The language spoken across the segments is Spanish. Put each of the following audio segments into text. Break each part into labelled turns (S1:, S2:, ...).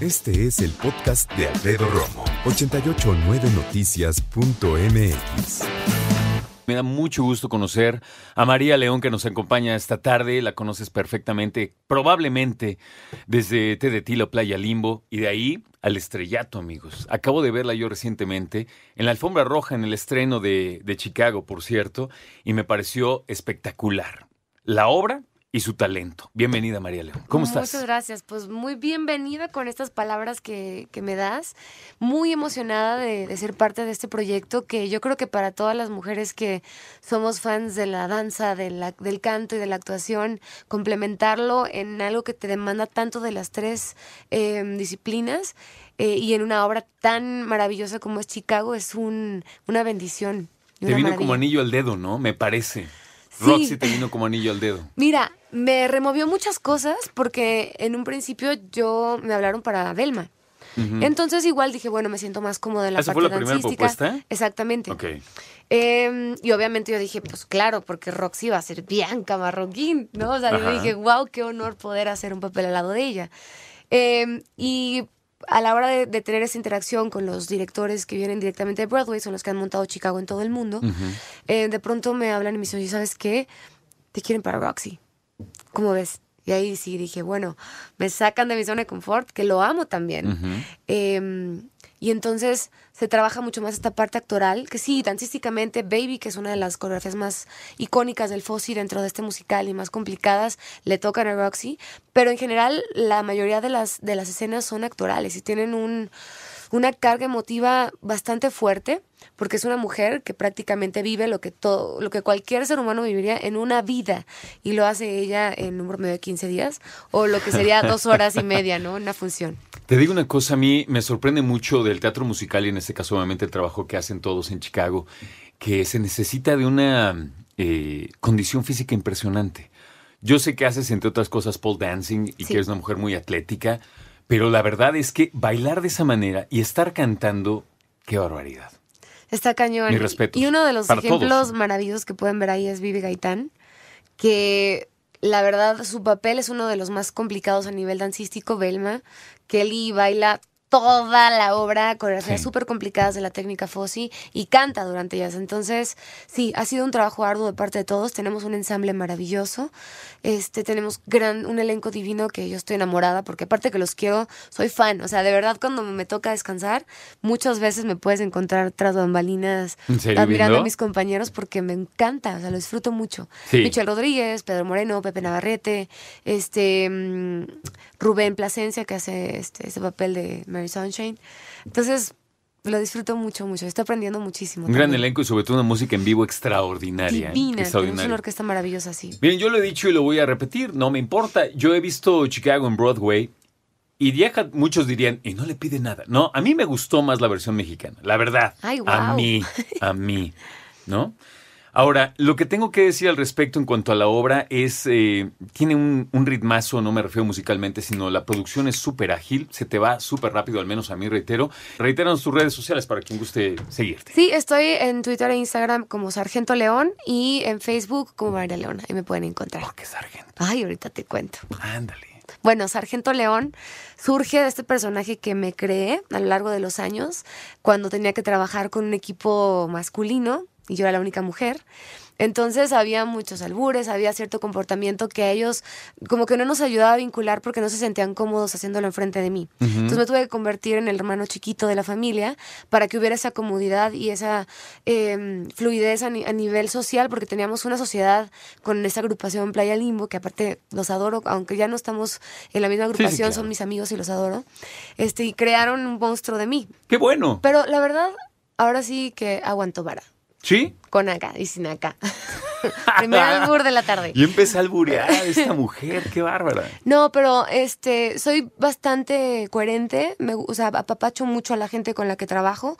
S1: Este es el podcast de Alfredo Romo. 889noticias.mx.
S2: Me da mucho gusto conocer a María León que nos acompaña esta tarde. La conoces perfectamente, probablemente desde Te de Tilo, Playa Limbo y de ahí al estrellato, amigos. Acabo de verla yo recientemente en la alfombra roja en el estreno de, de Chicago, por cierto, y me pareció espectacular. La obra y su talento. Bienvenida, María León. ¿Cómo estás?
S3: Muchas gracias. Pues muy bienvenida con estas palabras que, que me das. Muy emocionada de, de, ser parte de este proyecto que yo creo que para todas las mujeres que somos fans de la danza, de la, del canto y de la actuación, complementarlo en algo que te demanda tanto de las tres eh, disciplinas eh, y en una obra tan maravillosa como es Chicago es un, una bendición.
S2: Te vino maravilla. como anillo al dedo, ¿no? Me parece. Roxy te vino como anillo al dedo.
S3: Mira, me removió muchas cosas porque en un principio yo me hablaron para Velma. Uh -huh. Entonces igual dije, bueno, me siento más cómoda en la
S2: ¿Esa
S3: parte
S2: fue la primera propuesta?
S3: Exactamente.
S2: Ok.
S3: Eh, y obviamente yo dije, pues claro, porque Roxy va a ser Bianca Marroquín, ¿no? O sea,
S2: Ajá.
S3: yo dije, wow, qué honor poder hacer un papel al lado de ella. Eh, y a la hora de, de, tener esa interacción con los directores que vienen directamente de Broadway, son los que han montado Chicago en todo el mundo, uh -huh. eh, de pronto me hablan y me dicen, ¿sabes qué? Te quieren para Roxy. ¿Cómo ves? Y ahí sí dije, bueno, me sacan de mi zona de confort, que lo amo también. Uh -huh. eh, y entonces se trabaja mucho más esta parte actoral, que sí, dancísticamente, Baby, que es una de las coreografías más icónicas del Fossi dentro de este musical y más complicadas, le tocan a Roxy, pero en general la mayoría de las, de las escenas son actorales y tienen un, una carga emotiva bastante fuerte, porque es una mujer que prácticamente vive lo que, todo, lo que cualquier ser humano viviría en una vida, y lo hace ella en un promedio de 15 días, o lo que sería dos horas y media, ¿no? Una función.
S2: Te digo una cosa, a mí me sorprende mucho del teatro musical y en este caso obviamente el trabajo que hacen todos en Chicago, que se necesita de una eh, condición física impresionante. Yo sé que haces, entre otras cosas, pole dancing y sí. que eres una mujer muy atlética, pero la verdad es que bailar de esa manera y estar cantando, qué barbaridad.
S3: Está cañón.
S2: Mi respeto.
S3: Y uno de los ejemplos
S2: todos.
S3: maravillosos que pueden ver ahí es Vivi Gaitán, que la verdad su papel es uno de los más complicados a nivel dancístico, Belma. Kelly baila toda la obra, coreografías
S2: Sí.
S3: súper complicadas de la técnica Fossi y canta durante ellas. Entonces, sí, ha sido un trabajo arduo de parte de todos. Tenemos un ensamble maravilloso. Este, tenemos gran, un elenco divino que yo estoy enamorada porque aparte que los quiero, soy fan. O sea, de verdad cuando me toca descansar, muchas veces me puedes encontrar tras bambalinas
S2: ¿En serio,
S3: admirando a mis compañeros porque me encanta, o sea, lo disfruto mucho.
S2: Sí.
S3: Michelle Rodríguez, Pedro Moreno, Pepe Navarrete, este mm, Rubén Plasencia que hace este, ese papel de Mary Sunshine. Entonces, lo disfruto mucho, mucho. Estoy aprendiendo muchísimo.
S2: Un gran elenco y sobre todo una música en vivo extraordinaria. ¿eh?
S3: Divina.
S2: Extraordinaria.
S3: una orquesta maravillosa, sí.
S2: Miren, yo lo he dicho y lo voy a repetir, no me importa. Yo he visto Chicago en Broadway y muchos dirían, y no le pide nada. No, a mí me gustó más la versión mexicana, la verdad.
S3: Ay,
S2: A mí, a mí, ¿no? Ahora, lo que tengo que decir al respecto en cuanto a la obra es, eh, tiene un, un ritmazo, no me refiero musicalmente, sino la producción es súper ágil, se te va súper rápido, al menos a mí, reitero. Reiteran tus redes sociales para quien guste seguirte.
S3: Sí, estoy en Twitter e Instagram como Sargento León y en Facebook como María León. Ahí me pueden encontrar.
S2: ¿Por qué sargento?
S3: Ay, ahorita te cuento.
S2: Ándale.
S3: Bueno, Sargento León surge de este personaje que me creé a lo largo de los años, cuando tenía que trabajar con un equipo masculino y yo era la única mujer. Entonces había muchos albures, había cierto comportamiento que a ellos como que no nos ayudaba a vincular porque no se sentían cómodos haciéndolo enfrente de mí. Entonces me tuve que convertir en el hermano chiquito de la familia para que hubiera esa comodidad y esa eh, fluidez a, ni- a nivel social porque teníamos una sociedad con esa agrupación Playa Limbo que aparte los adoro, aunque ya no estamos en la misma agrupación,
S2: claro.
S3: son mis amigos y los adoro. Este, y crearon un monstruo de mí.
S2: ¡Qué bueno!
S3: Pero la verdad, ahora sí que aguanto vara.
S2: ¿Sí?
S3: Con acá y sin acá. Primer albur de la tarde.
S2: Y empecé a alburear a esta mujer, qué bárbara.
S3: No, pero este, soy bastante coherente, me, o sea, apapacho mucho a la gente con la que trabajo,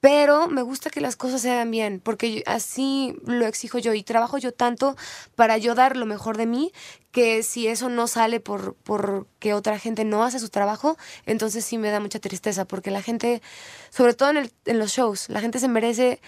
S3: pero me gusta que las cosas se hagan bien, porque así lo exijo yo y trabajo yo tanto para yo dar lo mejor de mí, que si eso no sale por porque otra gente no hace su trabajo, entonces sí me da mucha tristeza, porque la gente, sobre todo en, el- en los shows, la gente se merece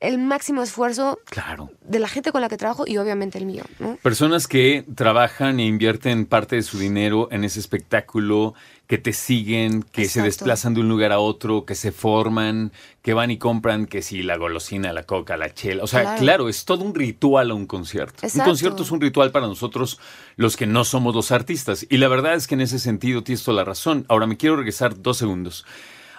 S3: el máximo esfuerzo
S2: Claro.
S3: de la gente con la que trabajo y obviamente el mío, ¿no?
S2: Personas que trabajan e invierten parte de su dinero en ese espectáculo, que te siguen, que se desplazan de un lugar a otro, que se forman, que van y compran, que si la golosina, la coca, la chela. O sea, claro,
S3: Claro.
S2: es todo un ritual a un concierto. Un concierto es un ritual para nosotros los que no somos los artistas. Y la verdad es que en ese sentido tienes toda la razón. Ahora me quiero regresar dos segundos.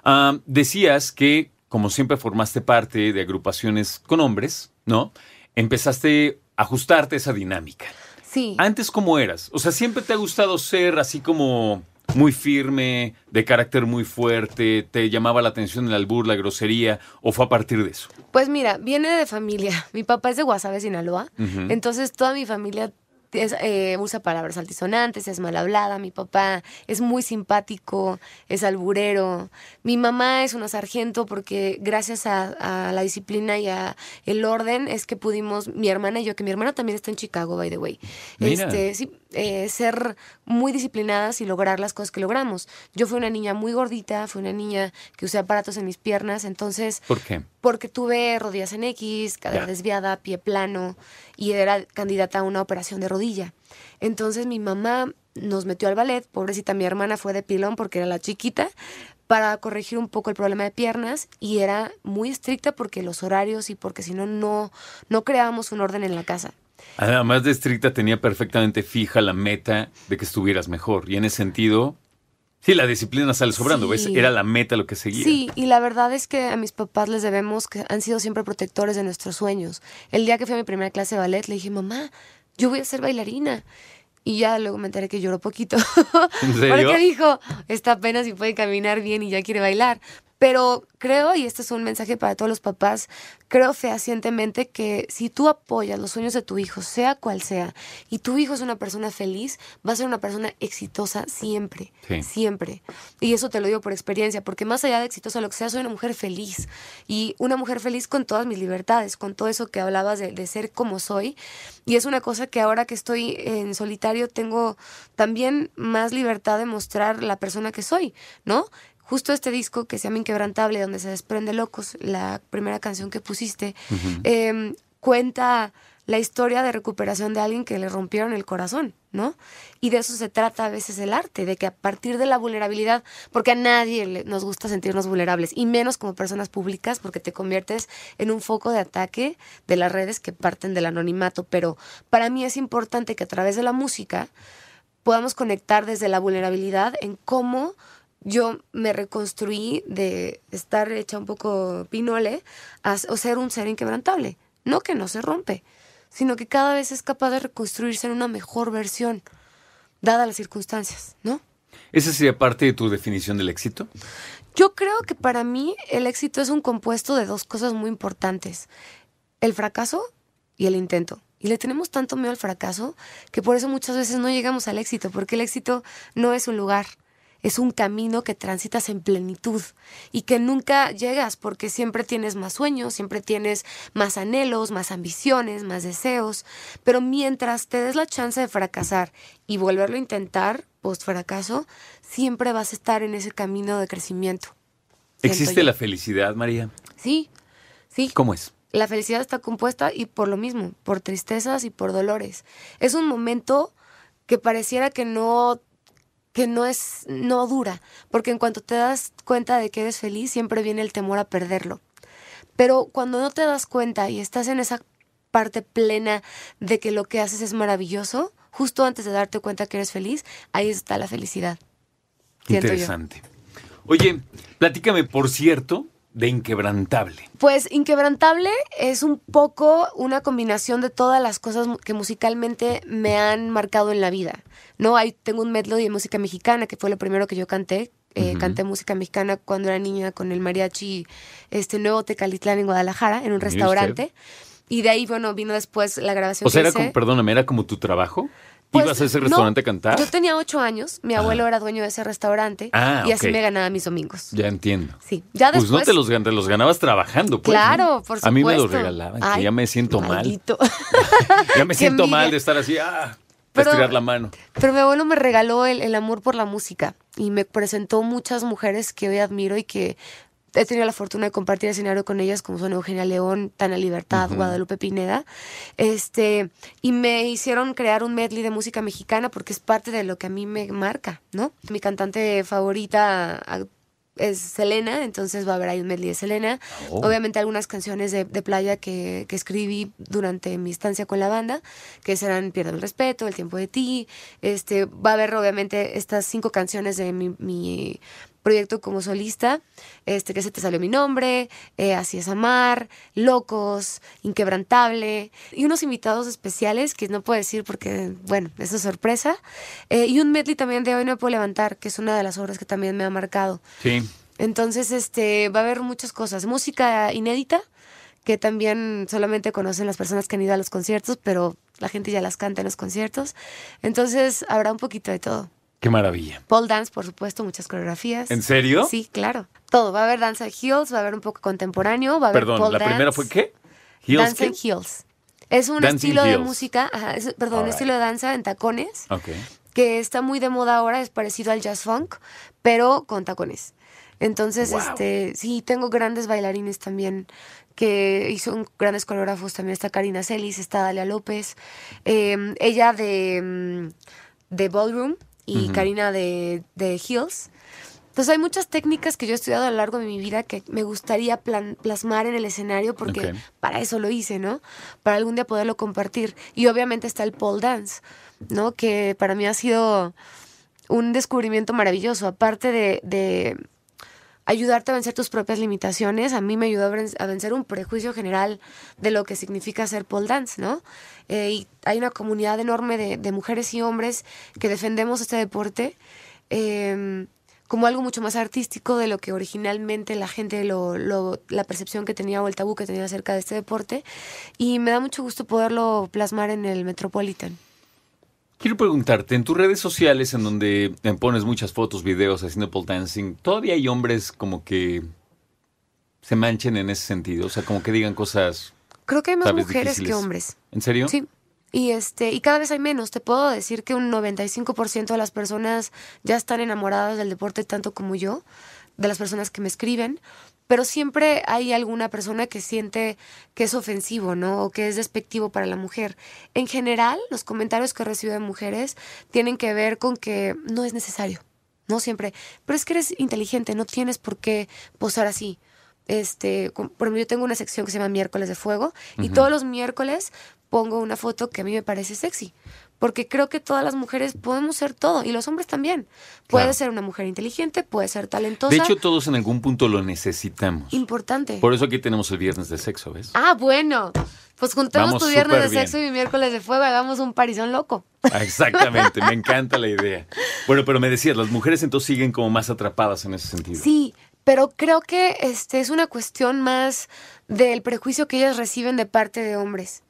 S2: Ah, decías que, como siempre formaste parte de agrupaciones con hombres, ¿no? Empezaste a ajustarte a esa dinámica.
S3: Sí.
S2: Antes, ¿cómo eras? O sea, ¿siempre te ha gustado ser así como muy firme, de carácter muy fuerte? ¿Te llamaba la atención el albur, la grosería? ¿O fue a partir de eso?
S3: Pues mira, viene de familia. Mi papá es de Guasave, Sinaloa. Entonces toda mi familia es, eh, usa palabras altisonantes, es mal hablada. Mi papá es muy simpático, es alburero. Mi mamá es una sargento porque gracias a, a la disciplina y a el orden es que pudimos, mi hermana y yo, que mi hermana también está en Chicago, by the way,
S2: Mira.
S3: este, sí, eh, ser muy disciplinadas y lograr las cosas que logramos. Yo fui una niña muy gordita, fui una niña que usé aparatos en mis piernas, entonces
S2: ¿Por qué?
S3: porque tuve rodillas en X, cadera desviada, pie plano y era candidata a una operación de rodilla. Entonces mi mamá nos metió al ballet, pobrecita mi hermana fue de pilón porque era la chiquita, para corregir un poco el problema de piernas y era muy estricta porque los horarios y porque si no, no, no creábamos un orden en la casa.
S2: Además de estricta, tenía perfectamente fija la meta de que estuvieras mejor. Y en ese sentido, sí, la disciplina sale sobrando, ¿ves? Era la meta lo que seguía.
S3: Sí, y la verdad es que a mis papás les debemos que han sido siempre protectores de nuestros sueños. El día que fui a mi primera clase de ballet, le dije, mamá, yo voy a ser bailarina. Y ya luego me enteré que lloró poquito.
S2: ¿En serio?
S3: Porque dijo, está apenas y puede caminar bien y ya quiere bailar. Pero creo, y este es un mensaje para todos los papás, creo fehacientemente que si tú apoyas los sueños de tu hijo, sea cual sea, y tu hijo es una persona feliz, va a ser una persona exitosa siempre,
S2: Sí.
S3: siempre. Y eso te lo digo por experiencia, porque más allá de exitosa lo que sea, soy una mujer feliz. Y una mujer feliz con todas mis libertades, con todo eso que hablabas de, de ser como soy. Y es una cosa que ahora que estoy en solitario tengo también más libertad de mostrar la persona que soy, ¿no? Justo este disco que se llama Inquebrantable, donde se desprende Locos, la primera canción que pusiste, eh, cuenta la historia de recuperación de alguien que le rompieron el corazón, ¿no? Y de eso se trata a veces el arte, de que a partir de la vulnerabilidad, porque a nadie le- nos gusta sentirnos vulnerables, y menos como personas públicas, porque te conviertes en un foco de ataque de las redes que parten del anonimato, pero para mí es importante que a través de la música podamos conectar desde la vulnerabilidad en cómo yo me reconstruí de estar hecha un poco pinole a o ser un ser inquebrantable. No que no se rompe, sino que cada vez es capaz de reconstruirse en una mejor versión, dadas las circunstancias, ¿no?
S2: ¿Esa sería parte de tu definición del éxito?
S3: Yo creo que para mí el éxito es un compuesto de dos cosas muy importantes. El fracaso y el intento. Y le tenemos tanto miedo al fracaso que por eso muchas veces no llegamos al éxito, porque el éxito no es un lugar, es un camino que transitas en plenitud y que nunca llegas porque siempre tienes más sueños, siempre tienes más anhelos, más ambiciones, más deseos, pero mientras te des la chance de fracasar y volverlo a intentar post fracaso, siempre vas a estar en ese camino de crecimiento.
S2: ¿Existe
S3: yo.
S2: la felicidad, María?
S3: Sí, sí.
S2: ¿Cómo es?
S3: La felicidad está compuesta y por lo mismo, por tristezas y por dolores. Es un momento que pareciera que no que no es no dura, porque en cuanto te das cuenta de que eres feliz, siempre viene el temor a perderlo. Pero cuando no te das cuenta y estás en esa parte plena de que lo que haces es maravilloso, justo antes de darte cuenta que eres feliz, ahí está la felicidad.
S2: Interesante. Oye, platícame, por cierto, de Inquebrantable.
S3: Pues Inquebrantable es un poco una combinación de todas las cosas que musicalmente me han marcado en la vida. No, hay tengo un medley de música mexicana que fue lo primero que yo canté. Eh, Canté música mexicana cuando era niña con el mariachi este nuevo Tecalitlán en Guadalajara en un restaurante. Y de ahí, bueno, vino después la grabación
S2: O sea,
S3: que
S2: era
S3: hice.
S2: como, perdóname, ¿era como tu trabajo?
S3: Pues,
S2: ¿Ibas a ese
S3: no,
S2: restaurante a cantar?
S3: Yo tenía ocho años, mi abuelo era dueño de ese restaurante
S2: Ah,
S3: y así me ganaba mis domingos.
S2: Ya entiendo.
S3: Sí, ya
S2: Pues
S3: después...
S2: no te los, te los ganabas trabajando, pues.
S3: Claro,
S2: ¿no?
S3: por supuesto.
S2: A mí me los regalaban, que ya me siento mal. Ya me siento mal de estar así, ah,
S3: Pero-
S2: estirar la mano.
S3: Pero mi abuelo me regaló el, el amor por la música y me presentó muchas mujeres que hoy admiro y que he tenido la fortuna de compartir escenario con ellas, como son Eugenia León, Tana Libertad, Guadalupe Pineda. Este, y me hicieron crear un medley de música mexicana porque es parte de lo que a mí me marca, ¿no? Mi cantante favorita ah, es Selena, entonces va a haber ahí un medley de Selena.
S2: Oh.
S3: Obviamente algunas canciones de, de playa que, que escribí durante mi estancia con la banda, que serán Pierde el Respeto, El Tiempo de Ti. Este, va a haber obviamente estas cinco canciones de mi, mi proyecto como solista, este, que se te salió mi nombre, eh, Así es Amar, Locos, Inquebrantable, y unos invitados especiales que no puedo decir porque, bueno, eso es sorpresa. Eh, y un medley también de Hoy no me puedo levantar, que es una de las obras que también me ha marcado.
S2: Sí.
S3: Entonces, este, va a haber muchas cosas. Música inédita, que también solamente conocen las personas que han ido a los conciertos, pero la gente ya las canta en los conciertos. Entonces, habrá un poquito de todo.
S2: Qué maravilla.
S3: Pole dance, por supuesto, muchas coreografías.
S2: ¿En serio?
S3: Sí, claro. Todo. Va a haber danza de heels, va a haber un poco contemporáneo, va a haber
S2: Perdón, ¿la primera fue qué? ¿Heels
S3: Dance en heels. Es un
S2: Dancing
S3: estilo de música, ajá, es- perdón, un estilo de danza en tacones
S2: Ok.
S3: que está muy de moda ahora, es parecido al jazz funk, pero con tacones. Entonces,
S2: Wow.
S3: este, sí, tengo grandes bailarines también que son grandes coreógrafos. También está Karina Celis, está Dalia López, eh, ella de, mm, de Ballroom y Karina de, de Heels. Entonces hay muchas técnicas que yo he estudiado a lo largo de mi vida que me gustaría plan- plasmar en el escenario porque para eso lo hice, ¿no? Para algún día poderlo compartir. Y obviamente está el pole dance, ¿no? Que para mí ha sido un descubrimiento maravilloso. Aparte de, de ayudarte a vencer tus propias limitaciones, a mí me ayudó a ven- a vencer un prejuicio general de lo que significa hacer pole dance, ¿no? Eh, y hay una comunidad enorme de, mujeres y hombres que defendemos este deporte. eh, como algo mucho más artístico de lo que originalmente la gente, lo, lo- la percepción que tenía o el tabú que tenía acerca de este deporte. Y me da mucho gusto poderlo plasmar en el Metropolitan.
S2: Quiero preguntarte, en tus redes sociales en donde pones muchas fotos, videos haciendo pole dancing, ¿todavía hay hombres como que se manchen en ese sentido? O sea, como que digan cosas,
S3: Creo que hay más
S2: ¿sabes?
S3: mujeres que hombres.
S2: ¿En serio?
S3: Sí. Y este, y cada vez hay menos. Te puedo decir que un 95% de las personas ya están enamoradas del deporte tanto como yo, de las personas que me escriben, pero siempre hay alguna persona que siente que es ofensivo, ¿no? O que es despectivo para la mujer. En general, los comentarios que recibo de mujeres tienen que ver con que no es necesario. No siempre, pero es que eres inteligente, no tienes por qué posar así este, por ejemplo, yo tengo una sección que se llama Miércoles de Fuego y todos los miércoles pongo una foto que a mí me parece sexy. Porque creo que todas las mujeres podemos ser todo y los hombres también. Puede
S2: Claro.
S3: ser una mujer inteligente, puede ser talentosa.
S2: De hecho, todos en algún punto lo necesitamos.
S3: importante.
S2: Por eso aquí tenemos el viernes de sexo, ¿ves?
S3: Ah, bueno. Pues juntemos
S2: Vamos
S3: tu viernes de
S2: bien.
S3: sexo y mi miércoles de fuego, hagamos un parizón loco.
S2: Ah, Exactamente, me encanta la idea. Bueno, pero me decías, las mujeres entonces siguen como más atrapadas en ese sentido.
S3: Sí, pero creo que este es una cuestión más del prejuicio que ellas reciben de parte de hombres,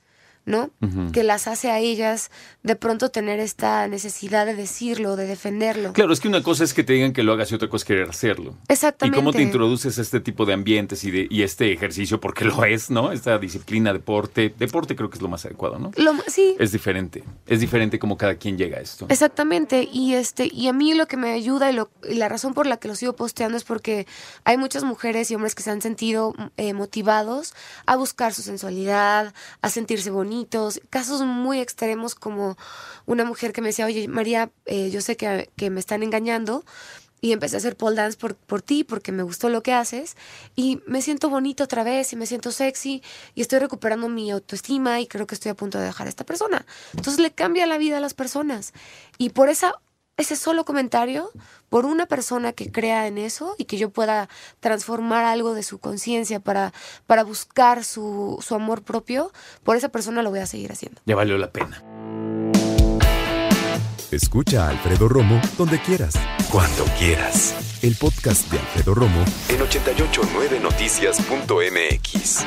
S3: ¿no? Que las hace a ellas de pronto tener esta necesidad de decirlo, de defenderlo.
S2: Claro, es que una cosa es que te digan que lo hagas y otra cosa es querer hacerlo.
S3: Exactamente.
S2: ¿Y cómo te introduces a este tipo de ambientes y, de, y este ejercicio? Porque lo es, ¿no? Esta disciplina, deporte. Deporte creo que es lo más adecuado, ¿no?
S3: Lo- sí,
S2: Es diferente. Es diferente como cada quien llega a esto.
S3: Exactamente, y este, y a mí lo que me ayuda y, lo- y la razón por la que lo sigo posteando es porque hay muchas mujeres y hombres que se han sentido eh, motivados a buscar su sensualidad, a sentirse bonitos, casos muy extremos como una mujer que me decía, oye María, eh, yo sé que, que me están engañando, y empecé a hacer pole dance por, por ti, porque me gustó lo que haces. Y me siento bonito otra vez y me siento sexy y estoy recuperando mi autoestima y creo que estoy a punto de dejar a esta persona. Entonces le cambia la vida a las personas. Y por esa, ese solo comentario, por una persona que crea en eso y que yo pueda transformar algo de su conciencia para, para buscar su, su amor propio, por esa persona lo voy a seguir haciendo.
S2: Ya valió la pena.
S1: Escucha a Alfredo Romo donde quieras. Cuando quieras. El podcast de Alfredo Romo en 889noticias.mx.